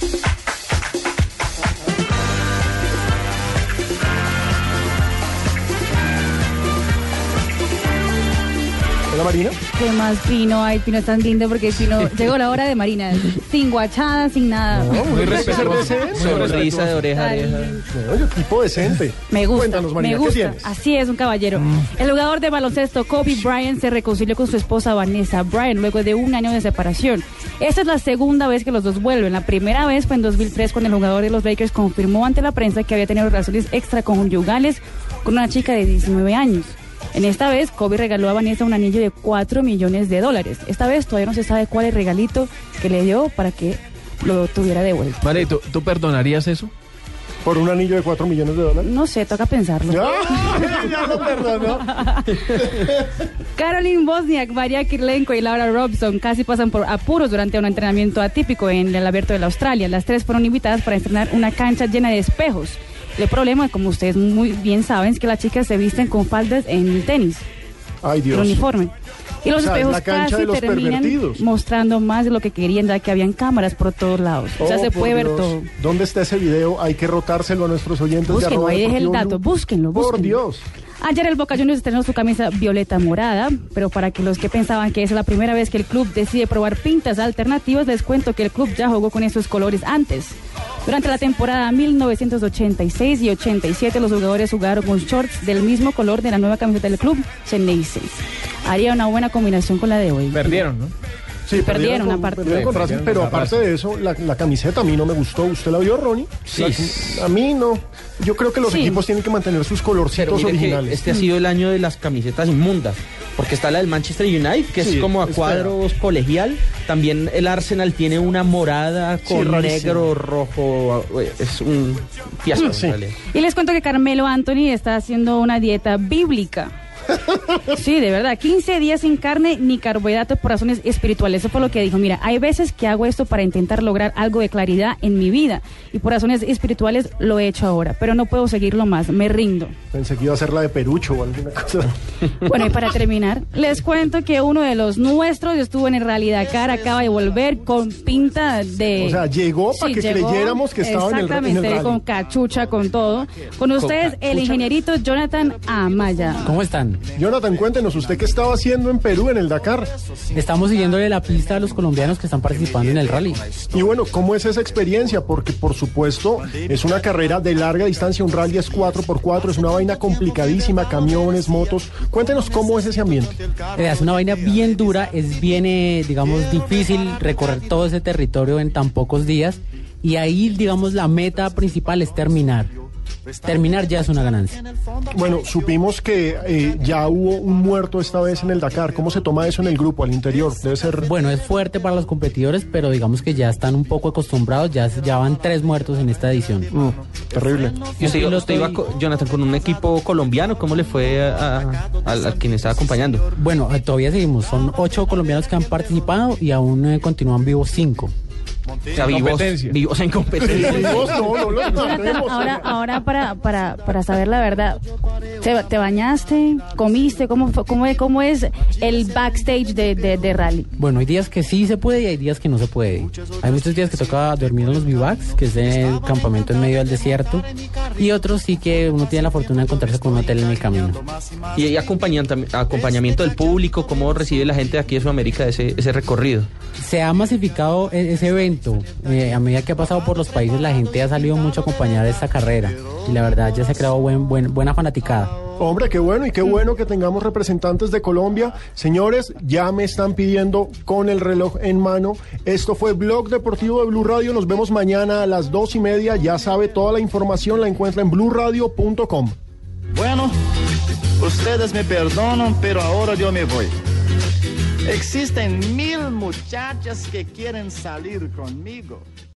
Bye. Hola Marina. ¿Qué más Pino? Ay, Pino es tan lindo porque Pino llegó la hora de Marina, sin guachada, sin nada. No, muy respetuoso. Sonrisa de oreja a oreja. Oye, tipo decente. Me gusta, Cuéntanos, Marina, me ¿qué gusta. tienes? Así es, un caballero. El jugador de baloncesto Kobe Bryant se reconcilió con su esposa Vanessa Bryant luego de un año de separación. Esta es la segunda vez que los dos vuelven. La primera vez fue en 2003 cuando el jugador de los Lakers confirmó ante la prensa que había tenido relaciones extraconyugales con una chica de 19 años. En esta vez, Kobe regaló a Vanessa un anillo de 4 millones de dólares. Esta vez todavía no se sabe cuál es el regalito que le dio para que lo tuviera de vuelta. Vale, ¿tú, ¿tú perdonarías eso? Por un anillo de 4 millones de dólares. No sé, toca pensarlo. ¡Ah! ya lo perdonó. Caroline Bosniak, María Kirlenko y Laura Robson casi pasan por apuros durante un entrenamiento atípico en el Abierto de la Australia. Las tres fueron invitadas para estrenar una cancha llena de espejos. El problema, como ustedes muy bien saben, es que las chicas se visten con faldas en el tenis, Ay, el Dios. uniforme. Y los O sea, espejos casi terminan mostrando más de lo que querían, ya que habían cámaras por todos lados. o sea, Oh, se puede ver todo. ¿Dónde está ese video? Hay que rotárselo a nuestros oyentes. Búsquenlo, ahí deje el dato, Blue. búsquenlo, Por búsquenlo. Dios. Ayer el Boca Juniors estrenó su camisa violeta morada, pero para que los que pensaban que es la primera vez que el club decide probar pintas alternativas, les cuento que el club ya jugó con esos colores antes. Durante la temporada 1986 y 87, los jugadores jugaron con shorts del mismo color de la nueva camiseta del club, 6. Haría una buena combinación con la de hoy. Perdieron, ¿no? Sí, Perdieron, con- aparte. perdieron con Sí, Racing, perdieron pero aparte de eso, la, la camiseta a mí no me gustó. ¿Usted la vio, Ronnie? Sí. La- a mí no. Yo creo que los Sí. equipos tienen que mantener sus colorcitos originales. este ha sido el año de las camisetas inmundas. Porque está la del Manchester United, que Sí, es como a cuadros colegial. También el Arsenal tiene una morada con negro, rojo. Es un fiasco, Sí. en realidad. Y les cuento que Carmelo Anthony está haciendo una dieta bíblica. Sí, de verdad, 15 días sin carne ni carbohidratos por razones espirituales. Eso fue lo que dijo. Mira, hay veces que hago esto para intentar lograr algo de claridad en mi vida y por razones espirituales lo he hecho ahora, pero no puedo seguirlo más, me rindo. Pensé que iba a ser la de Perucho o alguna cosa. Bueno, y para terminar, les cuento que uno de los nuestros estuvo en el Rally Dakar, acaba de volver con pinta de... O sea, llegó para que creyéramos que estaba en el- en el Exactamente, con cachucha, con todo. Con ustedes, el ingenierito Jonathan Amaya. ¿Cómo están? Jonathan, cuéntenos, ¿usted qué estaba haciendo en Perú en el Dakar? Estamos siguiéndole la pista a los colombianos que están participando en el rally. Y bueno, ¿cómo es esa experiencia? Porque por supuesto es una carrera de larga distancia, un rally es 4x4, es una vaina complicadísima, camiones, motos. Cuéntenos cómo es ese ambiente. Eh, Es una vaina bien dura, es bien, eh, digamos, difícil recorrer todo ese territorio en tan pocos días. Y ahí, digamos, la meta principal es terminar. Terminar ya es una ganancia. Bueno, supimos que eh, ya hubo un muerto esta vez en el Dakar. ¿Cómo se toma eso en el grupo, al interior? Debe ser... Bueno, es fuerte para los competidores, pero digamos que ya están un poco acostumbrados, ya, ya van tres muertos en esta edición. Mm, terrible. ¿Y usted, usted iba, Jonathan, con un equipo colombiano? ¿Cómo le fue a, quien estaba acompañando? Bueno, eh, todavía seguimos, son ocho colombianos que han participado y aún eh, continúan vivos cinco. O sea, vivos, vivos en competencia. Vos no, no lo Jonathan, sabemos. ahora, ahora para, para, para saber la verdad, ¿te, te bañaste? ¿Comiste? ¿Cómo, cómo, es- cómo es el backstage de, de, de rally? Bueno, hay días que sí se puede y hay días que no se puede. Hay muchos días que toca dormir en los bivacs, que es el campamento en medio del desierto, y otros sí que uno tiene la fortuna de encontrarse con un hotel en el camino. Y hay acompañamiento, acompañamiento del público, ¿cómo recibe la gente de aquí de Sudamérica ese, ese recorrido? Se ha masificado e- ese evento. Eh, a medida que ha pasado por los países, la gente ha salido mucho a acompañar esta carrera. Y la verdad ya se ha creado buen, buen, buena fanaticada. Hombre, qué bueno y qué bueno que tengamos representantes de Colombia. Señores, ya me están pidiendo con el reloj en mano. Esto fue Blog Deportivo de Blue Radio. Nos vemos mañana a las dos y media. Ya sabe, toda la información la encuentra en bluradio.com. Bueno, ustedes me perdonan, pero ahora yo me voy. Existen mil muchachas que quieren salir conmigo.